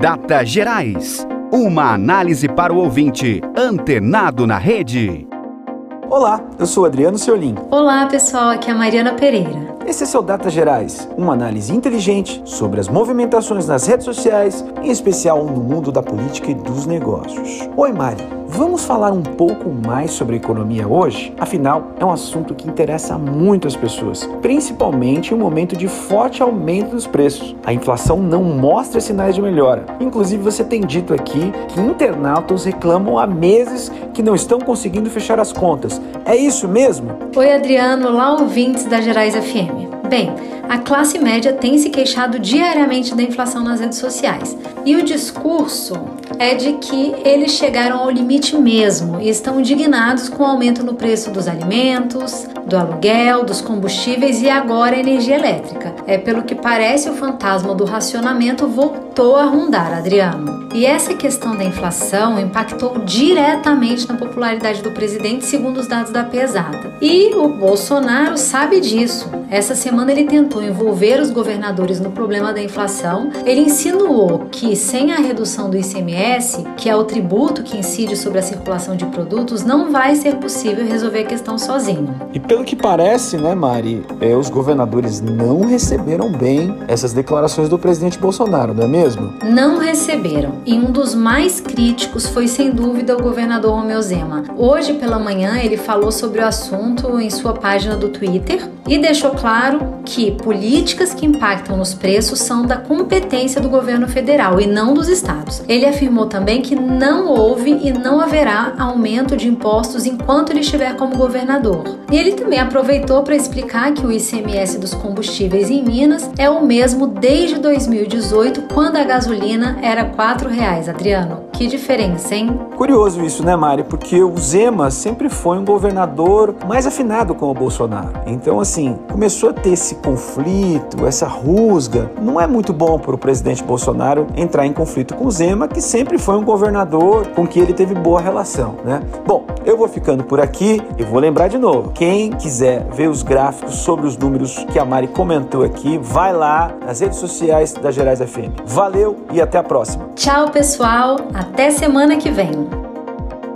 Data Gerais. Uma análise para o ouvinte antenado na rede. Olá, eu sou Adriano Seolim. Olá, pessoal, aqui é a Mariana Pereira. Esse é seu Data Gerais, uma análise inteligente sobre as movimentações nas redes sociais, em especial no mundo da política e dos negócios. Oi, Mari. Vamos falar um pouco mais sobre economia hoje? Afinal, é um assunto que interessa muito as pessoas, principalmente em um momento de forte aumento dos preços. A inflação não mostra sinais de melhora. Inclusive, você tem dito aqui que internautas reclamam há meses que não estão conseguindo fechar as contas. É isso mesmo? Oi, Adriano, olá ouvintes da Gerais FM. Bem, a classe média tem se queixado diariamente da inflação nas redes sociais. E o discurso é de que eles chegaram ao limite mesmo e estão indignados com o aumento no preço dos alimentos, do aluguel, dos combustíveis e agora a energia elétrica. É pelo que parece o fantasma do racionamento voltou a rondar, Adriano. E essa questão da inflação impactou diretamente na popularidade do presidente, segundo os dados da pesada. E o Bolsonaro sabe disso. Essa semana ele tentou envolver os governadores no problema da inflação. Ele insinuou que sem a redução do ICMS, que é o tributo que incide sobre a circulação de produtos, não vai ser possível resolver a questão sozinho. E pelo que parece, né, Mari, é, os governadores não receberam bem essas declarações do presidente Bolsonaro, não é mesmo? Não receberam. E um dos mais críticos foi sem dúvida o governador Romeu Zema. Hoje pela manhã ele falou sobre o assunto em sua página do Twitter e deixou claro que políticas que impactam nos preços são da competência do governo federal e não dos estados. Ele afirmou também que não houve e não haverá aumento de impostos enquanto ele estiver como governador. E ele também aproveitou para explicar que o ICMS dos combustíveis em Minas é o mesmo desde 2018, quando a gasolina era R$ 4,00, Adriano. Que diferença, hein? Curioso isso, né, Mari? Porque o Zema sempre foi um governador mais afinado com o Bolsonaro. Então, assim, começou a ter esse conflito, essa rusga. Não é muito bom para o presidente Bolsonaro entrar em conflito com Zema, que sempre foi um governador com que ele teve boa relação, né? Bom, eu vou ficando por aqui e vou lembrar de novo. Quem quiser ver os gráficos sobre os números que a Mari comentou aqui, vai lá nas redes sociais da Gerais FM. Valeu e até a próxima. Tchau, pessoal. Até semana que vem.